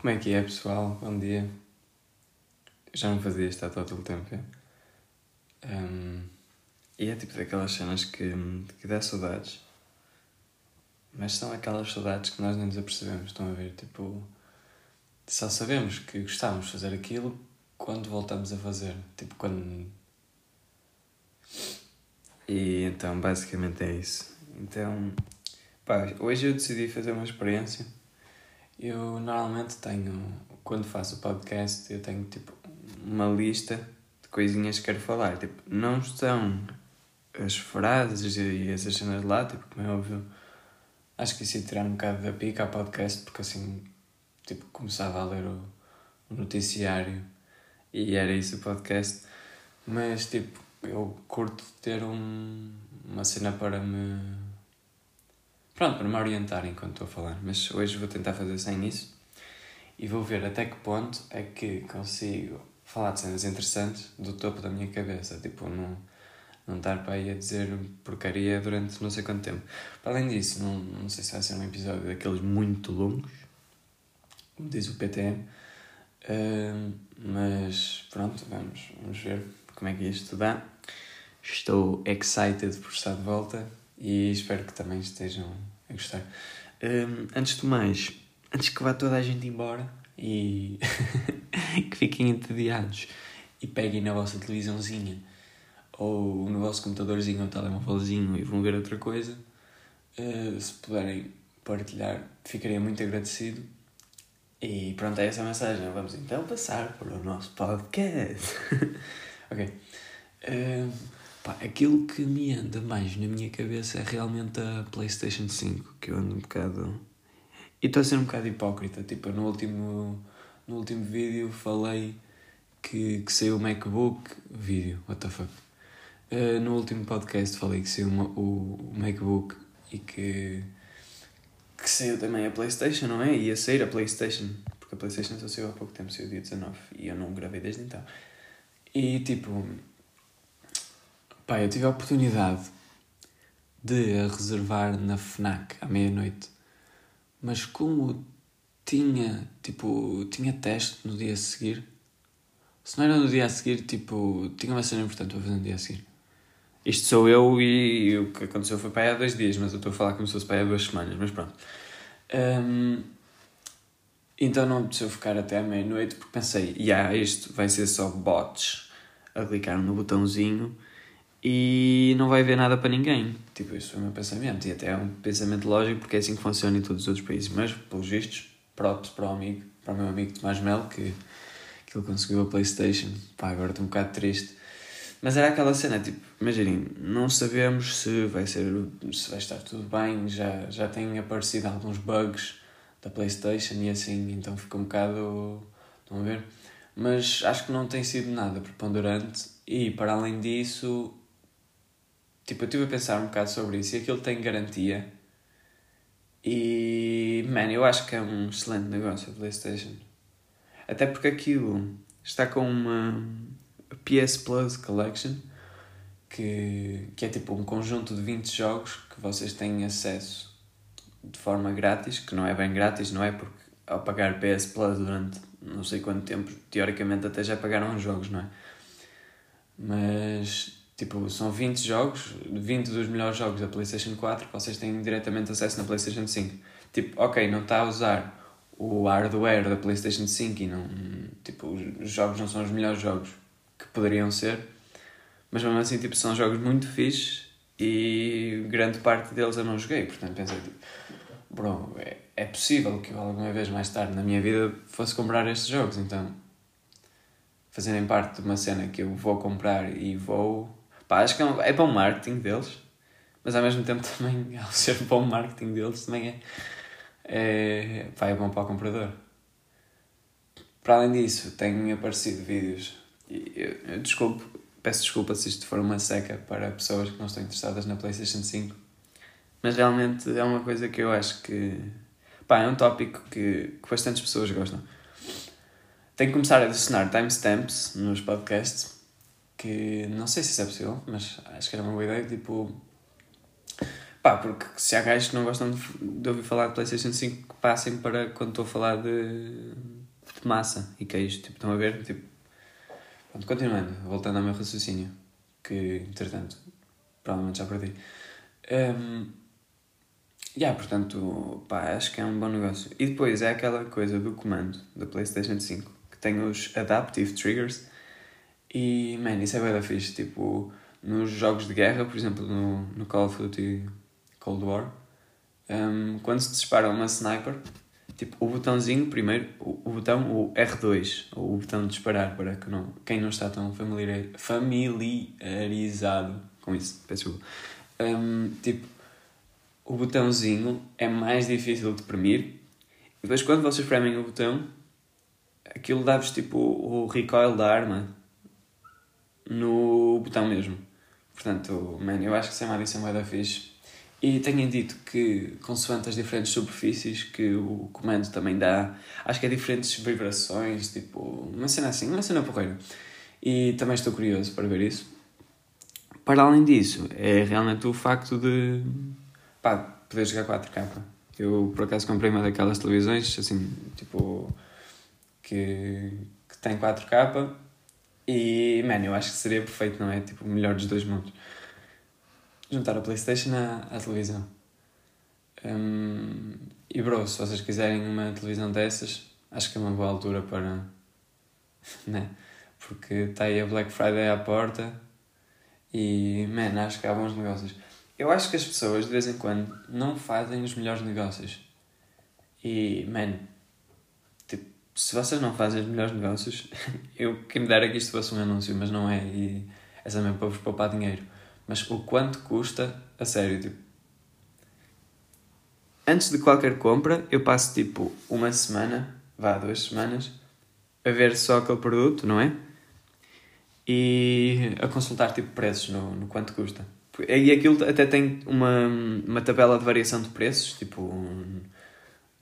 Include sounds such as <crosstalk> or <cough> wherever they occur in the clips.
Como é que é, pessoal? Bom dia. Já não fazia isto há todo o tempo. É? Um, e é tipo daquelas cenas que, que dá saudades. Mas são aquelas saudades que nós nem nos apercebemos. Estão a ver? Tipo, só sabemos que gostávamos de fazer aquilo quando voltamos a fazer. Tipo, quando. E então, basicamente é isso. Então, pá, hoje eu decidi fazer uma experiência eu normalmente tenho, quando faço o podcast, eu tenho tipo uma lista de coisinhas que quero falar. Tipo, não estão as frases e essas cenas lá, tipo, como é óbvio, acho que isso ia tirar um bocado da pica ao podcast, porque assim, tipo, começava a ler o, o noticiário e era isso o podcast. Mas, tipo, eu curto ter um, uma cena para me Pronto, para me orientar enquanto estou a falar. Mas hoje vou tentar fazer sem isso e vou ver até que ponto é que consigo falar de cenas interessantes do topo da minha cabeça. Tipo, não, não estar para aí a dizer porcaria durante não sei quanto tempo. Para além disso, não, não sei se vai ser um episódio daqueles muito longos, como diz o PTM. Uh, mas pronto, vamos, vamos ver como é que isto dá. Estou excited por estar de volta e espero que também estejam a gostar. Um, antes de mais, antes que vá toda a gente embora e <laughs> que fiquem entediados e peguem na vossa televisãozinha ou no vosso computadorzinho ou telemóvelzinho e vão ver outra coisa, uh, se puderem partilhar, ficaria muito agradecido. E pronto, é essa a mensagem. Vamos então passar para o nosso podcast. <laughs> ok. Uh, Pá, aquilo que me anda mais na minha cabeça é realmente a PlayStation 5, que eu ando um bocado. E estou a ser um bocado hipócrita. Tipo, no último, no último vídeo falei que, que saiu o MacBook. Vídeo, what the fuck. Uh, no último podcast falei que saiu uma, o, o MacBook e que, que saiu também a PlayStation, não é? Ia sair a PlayStation, porque a PlayStation só saiu há pouco tempo, saiu dia 19 e eu não gravei desde então. E tipo Pá, eu tive a oportunidade de a reservar na FNAC à meia-noite, mas como tinha, tipo, tinha teste no dia a seguir, se não era no dia a seguir, tipo, tinha uma cena importante para fazer no dia a seguir. Isto sou eu e o que aconteceu foi para aí há dois dias, mas eu estou a falar como se fosse para aí há duas semanas, mas pronto. Um, então não eu ficar até à meia-noite porque pensei, yeah, isto vai ser só bots a clicar no botãozinho e não vai haver nada para ninguém. Tipo, isso foi o meu pensamento. E até é um pensamento lógico porque é assim que funciona em todos os outros países. Mas, pelos vistos, props para o amigo, para o meu amigo Tomás Mel, que, que ele conseguiu a Playstation. Pá, agora estou um bocado triste. Mas era aquela cena, tipo, imaginem, não sabemos se vai ser, se vai estar tudo bem, já, já têm aparecido alguns bugs da Playstation e assim, então fica um bocado, estão a ver? Mas acho que não tem sido nada preponderante e, para além disso, Tipo, eu estive a pensar um bocado sobre isso e aquilo tem garantia. E, man, eu acho que é um excelente negócio a PlayStation. Até porque aquilo está com uma PS Plus Collection que, que é tipo um conjunto de 20 jogos que vocês têm acesso de forma grátis, que não é bem grátis, não é? Porque ao pagar PS Plus durante não sei quanto tempo, teoricamente até já pagaram os jogos, não é? Mas Tipo, são 20 jogos, 20 dos melhores jogos da PlayStation 4 que vocês têm diretamente acesso na PlayStation 5. Tipo, ok, não está a usar o hardware da PlayStation 5 e não. Tipo, os jogos não são os melhores jogos que poderiam ser, mas mesmo assim, tipo, são jogos muito fixes e grande parte deles eu não joguei. Portanto, pensei, tipo, bro, é, é possível que eu alguma vez mais tarde na minha vida fosse comprar estes jogos, então fazerem parte de uma cena que eu vou comprar e vou Pá, acho que é, é para o marketing deles, mas ao mesmo tempo <laughs> também, ao ser o marketing deles, também é, é, pá, é bom para o comprador. Para além disso, têm aparecido vídeos, eu, eu desculpo, peço desculpa se isto for uma seca para pessoas que não estão interessadas na PlayStation 5, mas realmente é uma coisa que eu acho que, pá, é um tópico que, que bastantes pessoas gostam. Tenho que começar a adicionar timestamps nos podcasts que não sei se isso é possível, mas acho que era uma boa ideia, tipo. Pá, porque se há gajos que não gostam de, de ouvir falar de PlayStation 5, que passem para quando estou a falar de de massa e queijo. Tipo, estão a ver? Tipo, pronto, continuando, voltando ao meu raciocínio, que entretanto provavelmente já perdi. Um, yeah, portanto, pá, acho que é um bom negócio. E depois é aquela coisa do comando da PlayStation 5 que tem os Adaptive Triggers e, man, isso é bem da fixe. Tipo, nos jogos de guerra, por exemplo, no, no Call of Duty Cold War, um, quando se dispara uma sniper, tipo, o botãozinho primeiro, o, o botão, o R2, ou o botão de disparar, para que não, quem não está tão familiar, familiarizado com isso, peço um, tipo, o botãozinho é mais difícil de premir, e depois quando vocês premem o botão, aquilo dá-vos tipo o recoil da arma no botão mesmo. Portanto, man, eu acho que isso é uma adição mais da fixe. E tenho dito que, consoante as diferentes superfícies que o comando também dá, acho que é diferentes vibrações, tipo, uma cena assim, uma cena porreira. E também estou curioso para ver isso. Para além disso, é realmente o facto de pá, poder jogar 4K. Eu por acaso comprei uma daquelas televisões, assim, tipo, que, que tem 4K e, man, eu acho que seria perfeito, não é? Tipo, o melhor dos dois mundos. Juntar a Playstation à, à televisão. Um, e bro, se vocês quiserem uma televisão dessas, acho que é uma boa altura para. <laughs> né? Porque está aí a Black Friday à porta e, man, acho que há bons negócios. Eu acho que as pessoas, de vez em quando, não fazem os melhores negócios. E, man, se vocês não fazem os melhores negócios, <laughs> eu quem me dera que isto fosse um anúncio, mas não é, e é também para vos poupar dinheiro. Mas o quanto custa, a sério, tipo. Antes de qualquer compra, eu passo tipo uma semana, vá, duas semanas, a ver só aquele produto, não é? E a consultar tipo preços no, no quanto custa. E aquilo até tem uma, uma tabela de variação de preços, tipo. Um,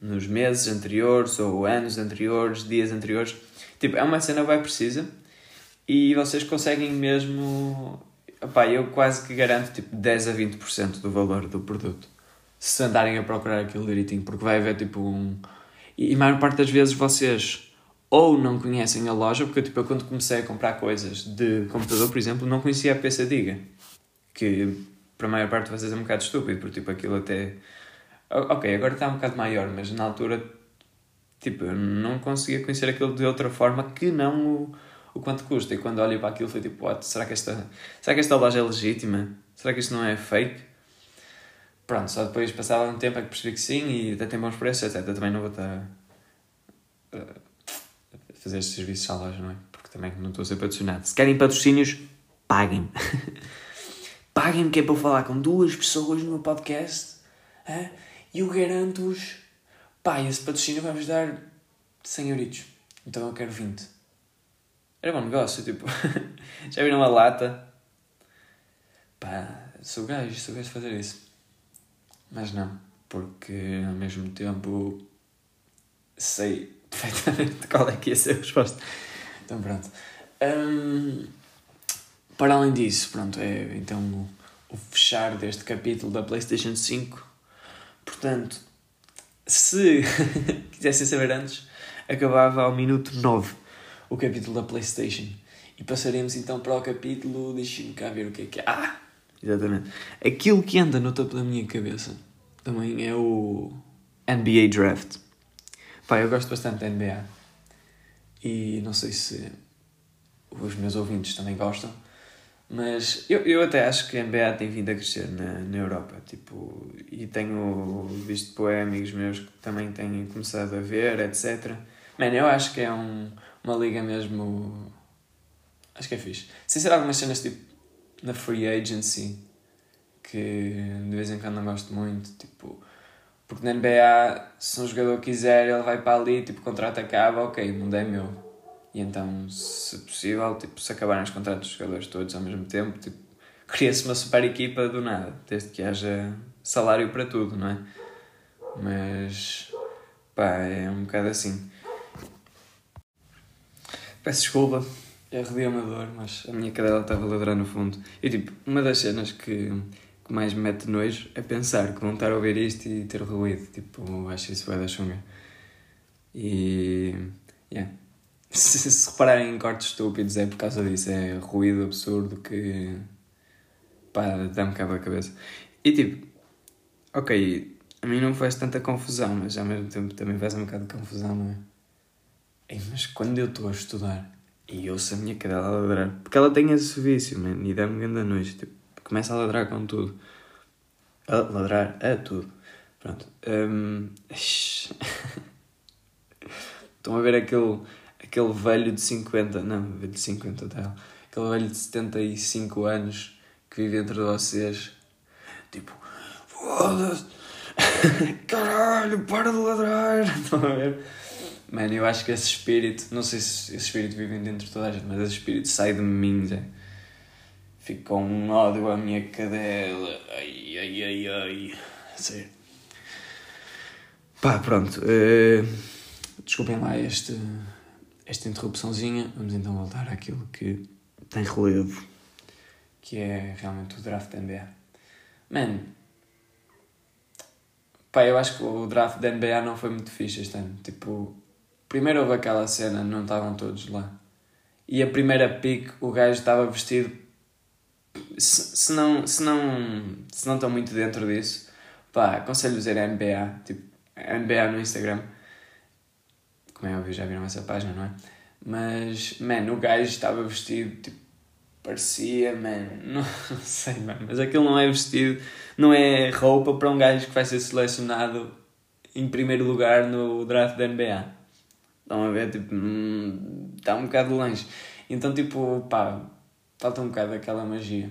nos meses anteriores ou anos anteriores, dias anteriores. Tipo, é uma cena bem precisa e vocês conseguem mesmo. Opá, eu quase que garanto tipo 10 a 20% do valor do produto. Se andarem a procurar aquilo direitinho, porque vai haver tipo um. E a maior parte das vezes vocês ou não conhecem a loja, porque tipo, eu quando comecei a comprar coisas de computador, por exemplo, não conhecia a PC Diga. Que para a maior parte de vocês é um bocado estúpido, porque tipo, aquilo até Ok, agora está um bocado maior, mas na altura, tipo, eu não conseguia conhecer aquilo de outra forma que não o, o quanto custa. E quando olho para aquilo, foi tipo, what? Será que, esta, será que esta loja é legítima? Será que isto não é fake? Pronto, só depois passava um tempo é que percebi que sim e até tem bons preços, etc. Também não vou estar a fazer estes serviços à loja, não é? Porque também não estou a ser patrocinado. Se querem patrocínios, paguem. <laughs> paguem-me que é para eu falar com duas pessoas no meu podcast. É? E eu garanto-vos, pá, esse patrocínio vai-vos dar 100 euritos. Então eu quero 20. Era bom negócio, tipo. <laughs> já viram uma lata? Pá, sou gajo, sou gajo de fazer isso. Mas não, porque ao mesmo tempo sei perfeitamente <laughs> qual é que ia ser a resposta. Então pronto. Um, para além disso, pronto, é então o, o fechar deste capítulo da PlayStation 5 Portanto, se <laughs> quisessem saber antes, acabava ao minuto 9 o capítulo da PlayStation. E passaremos então para o capítulo. Deixem-me cá ver o que é que é. Ah! Exatamente. Aquilo que anda no topo da minha cabeça também é o NBA Draft. Pá, eu gosto bastante da NBA. E não sei se os meus ouvintes também gostam. Mas eu, eu até acho que a NBA tem vindo a crescer na, na Europa. Tipo, e tenho visto por amigos meus que também têm começado a ver, etc. Mano, eu acho que é um, uma liga mesmo. Acho que é fixe. Sem ser algumas cenas tipo na free agency que de vez em quando não gosto muito. Tipo, porque na NBA, se um jogador quiser, ele vai para ali, tipo, o contrato acaba, ok, o mundo é meu e então, se possível, tipo, se acabarem os contratos dos jogadores todos ao mesmo tempo, tipo, <laughs> cria-se uma super equipa do nada, desde que haja salário para tudo, não é? Mas, pá, é um bocado assim. Peço desculpa, é arredi amador, mas a minha cadela estava a ladrar no fundo. E tipo, uma das cenas que, que mais me mete nojo é pensar que vão estar a ouvir isto e ter ruído. Tipo, acho isso vai da chunga. E. Yeah. Se, se repararem em cortes estúpidos é por causa disso, é ruído absurdo que pá, dá-me cabo a cabeça. E tipo, ok, a mim não faz tanta confusão, mas ao mesmo tempo também faz um bocado de confusão, não é? Ei, mas quando eu estou a estudar e ouço a minha cadela a ladrar, porque ela tem esse vício, man, e dá-me grande noite, tipo, começa a ladrar com tudo. A ladrar a tudo. Pronto. Um... <laughs> Estão a ver aquele, aquele velho de 50, não, velho de 50 dela, aquele velho de 75 anos que vive entre vocês, tipo, foda-se, <laughs> caralho, para de ladrar. <laughs> Estão a ver? Mano, eu acho que esse espírito, não sei se esse espírito vive dentro de toda a gente, mas esse espírito sai de mim, já. Fico com um ódio à minha cadela. Ai, ai, ai, ai. Sério. Pá, pronto. Uh, desculpem lá este, esta interrupçãozinha. Vamos então voltar àquilo que tem relevo, que é realmente o draft da NBA. Mano, pá, eu acho que o draft da NBA não foi muito fixe este ano. Tipo, Primeiro houve aquela cena, não estavam todos lá. E a primeira pick, o gajo estava vestido. Se, se, não, se, não, se não estão muito dentro disso, pá, aconselho-vos a ir à NBA, tipo, a NBA no Instagram. Como é óbvio, já viram essa página, não é? Mas, man, o gajo estava vestido, tipo, parecia, man, <laughs> não, sei, man, mas aquilo não é vestido, não é roupa para um gajo que vai ser selecionado em primeiro lugar no draft da NBA. Estão a ver? Tipo, hum, está um bocado longe. Então, tipo, pá, falta um bocado daquela magia.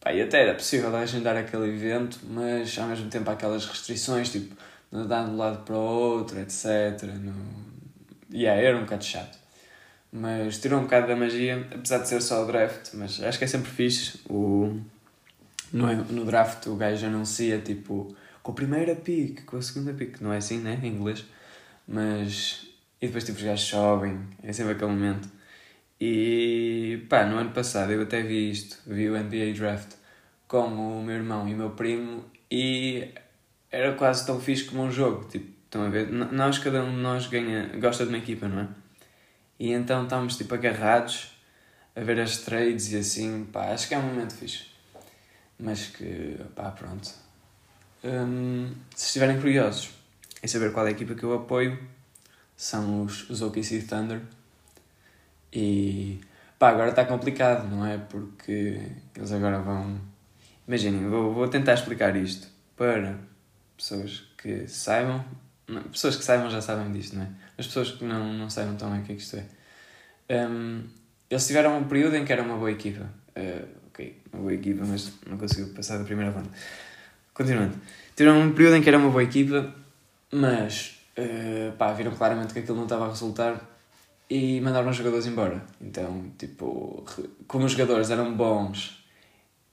Pá, e até era possível agendar aquele evento, mas ao mesmo tempo há aquelas restrições, tipo, nadar de um lado para o outro, etc. No... Yeah, era um bocado chato. Mas tirou um bocado da magia, apesar de ser só o draft, mas acho que é sempre fixe. O... No, no draft o gajo anuncia, tipo, com a primeira pick, com a segunda pick, não é assim, né, em inglês? Mas e depois tipo os gajos sobem, é sempre aquele momento. E pá, no ano passado eu até vi isto, vi o NBA Draft com o meu irmão e o meu primo e era quase tão fixe como um jogo. Tipo, estão a ver? Nós, cada um de nós ganha, gosta de uma equipa, não é? E então estamos tipo agarrados a ver as trades e assim, pá, acho que é um momento fixe. Mas que, pá, pronto. Hum, se estiverem curiosos em saber qual é a equipa que eu apoio, são os, os OKC Thunder. E pá, agora está complicado, não é? Porque eles agora vão. Imaginem, vou, vou tentar explicar isto para pessoas que saibam. Não, pessoas que saibam já sabem disto, não é? Mas pessoas que não, não saibam bem o que é que isto é. Um, eles tiveram um período em que era uma boa equipa. Uh, ok, uma boa equipa, mas não conseguiu passar da primeira ronda. Continuando. Tiveram um período em que era uma boa equipa, mas uh, pá, viram claramente que aquilo não estava a resultar e mandaram os jogadores embora. Então, tipo, como os jogadores eram bons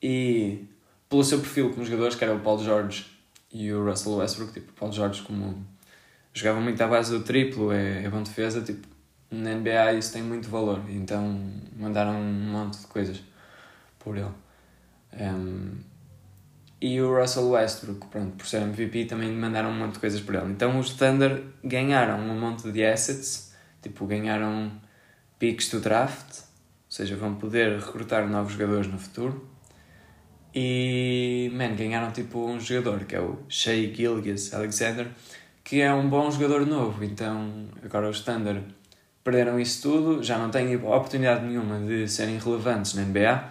e pelo seu perfil como jogadores, que era o Paul George e o Russell Westbrook, tipo, Paul George como jogava muito à base do triplo, é, é bom defesa, tipo, na NBA isso tem muito valor, então mandaram um monte de coisas por ele. Um, e o Russell Westbrook, pronto, por ser MVP, também mandaram um monte de coisas por ele. Então os Thunder ganharam um monte de assets, tipo, ganharam picks do draft, ou seja, vão poder recrutar novos jogadores no futuro. E, man, ganharam tipo um jogador que é o Shea Gilgis Alexander, que é um bom jogador novo. Então, agora os Thunder perderam isso tudo, já não têm oportunidade nenhuma de serem relevantes na NBA.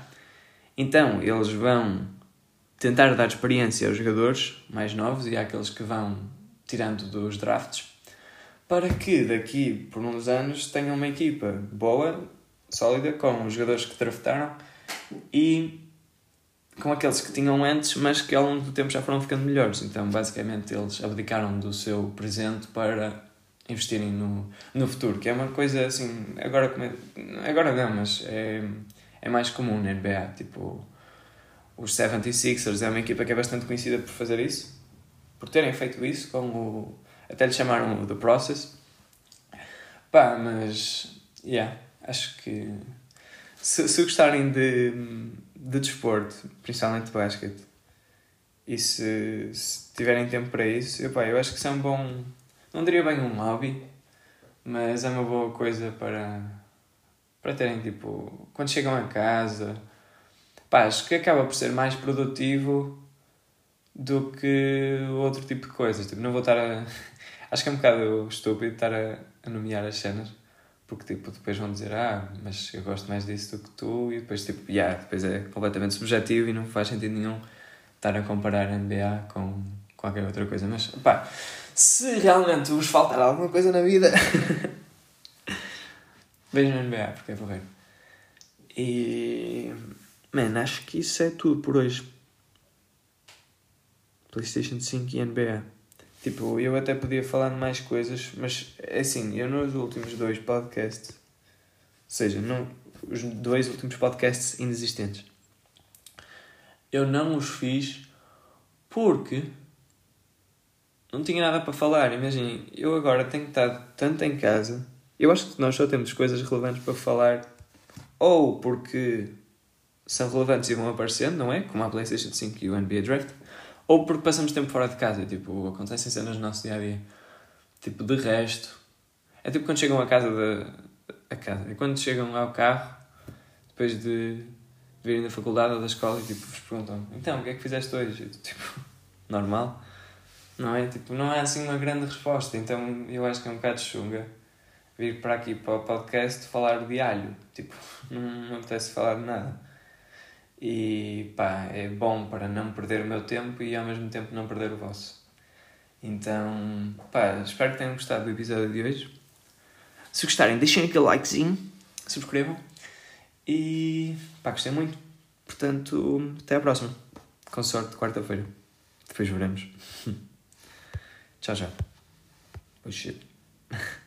Então, eles vão tentar dar experiência aos jogadores mais novos e àqueles que vão tirando dos drafts, para que daqui por uns anos tenham uma equipa boa, sólida, com os jogadores que draftaram e com aqueles que tinham antes, mas que ao longo do tempo já foram ficando melhores. Então, basicamente, eles abdicaram do seu presente para investirem no, no futuro, que é uma coisa assim, agora, agora não, mas é, é mais comum na NBA, tipo os 76ers é uma equipa que é bastante conhecida por fazer isso, por terem feito isso, com o, até lhe chamaram o The Process. Pá, mas, yeah, acho que se, se gostarem de, de desporto, principalmente basquete, e se, se tiverem tempo para isso, eu, eu acho que isso é um bom, não diria bem um hobby, Mas é uma boa coisa para, para terem, tipo, quando chegam a casa. Acho que acaba por ser mais produtivo do que outro tipo de coisas. Tipo, não vou estar a. <laughs> Acho que é um bocado estúpido estar a, a nomear as cenas, porque tipo, depois vão dizer, ah, mas eu gosto mais disso do que tu, e depois tipo, yeah, depois é completamente subjetivo e não faz sentido nenhum estar a comparar NBA com qualquer outra coisa. Mas pá, se realmente vos faltar alguma coisa na vida, <laughs> vejam NBA, porque é porreiro. E. Man, acho que isso é tudo por hoje. PlayStation 5 e NBA. Tipo, eu até podia falar de mais coisas, mas é assim, eu nos últimos dois podcasts, ou seja, não, os dois últimos podcasts inexistentes, eu não os fiz porque não tinha nada para falar. Imaginem, eu agora tenho estado tanto em casa, eu acho que nós só temos coisas relevantes para falar, ou porque são relevantes e vão aparecendo, não é? Como a PlayStation 5 e o NBA Draft ou porque passamos tempo fora de casa, tipo, acontecem cenas no nosso dia a dia. Tipo, de resto. É tipo quando chegam a casa de. a casa. É quando chegam ao carro, depois de virem da faculdade ou da escola e tipo, vos perguntam, então, o que é que fizeste hoje? Eu, tipo, <laughs> normal. Não é? Tipo, não é assim uma grande resposta. Então eu acho que é um bocado chunga vir para aqui para o podcast falar de alho. Tipo, <laughs> não, não apetece falar de nada. E pá, é bom para não perder o meu tempo e ao mesmo tempo não perder o vosso. Então, pá, espero que tenham gostado do episódio de hoje. Se gostarem, deixem aquele likezinho, subscrevam e pá, gostei muito. Portanto, até à próxima. Com sorte, quarta-feira. Depois veremos. <laughs> tchau, tchau. Oh shit. <laughs>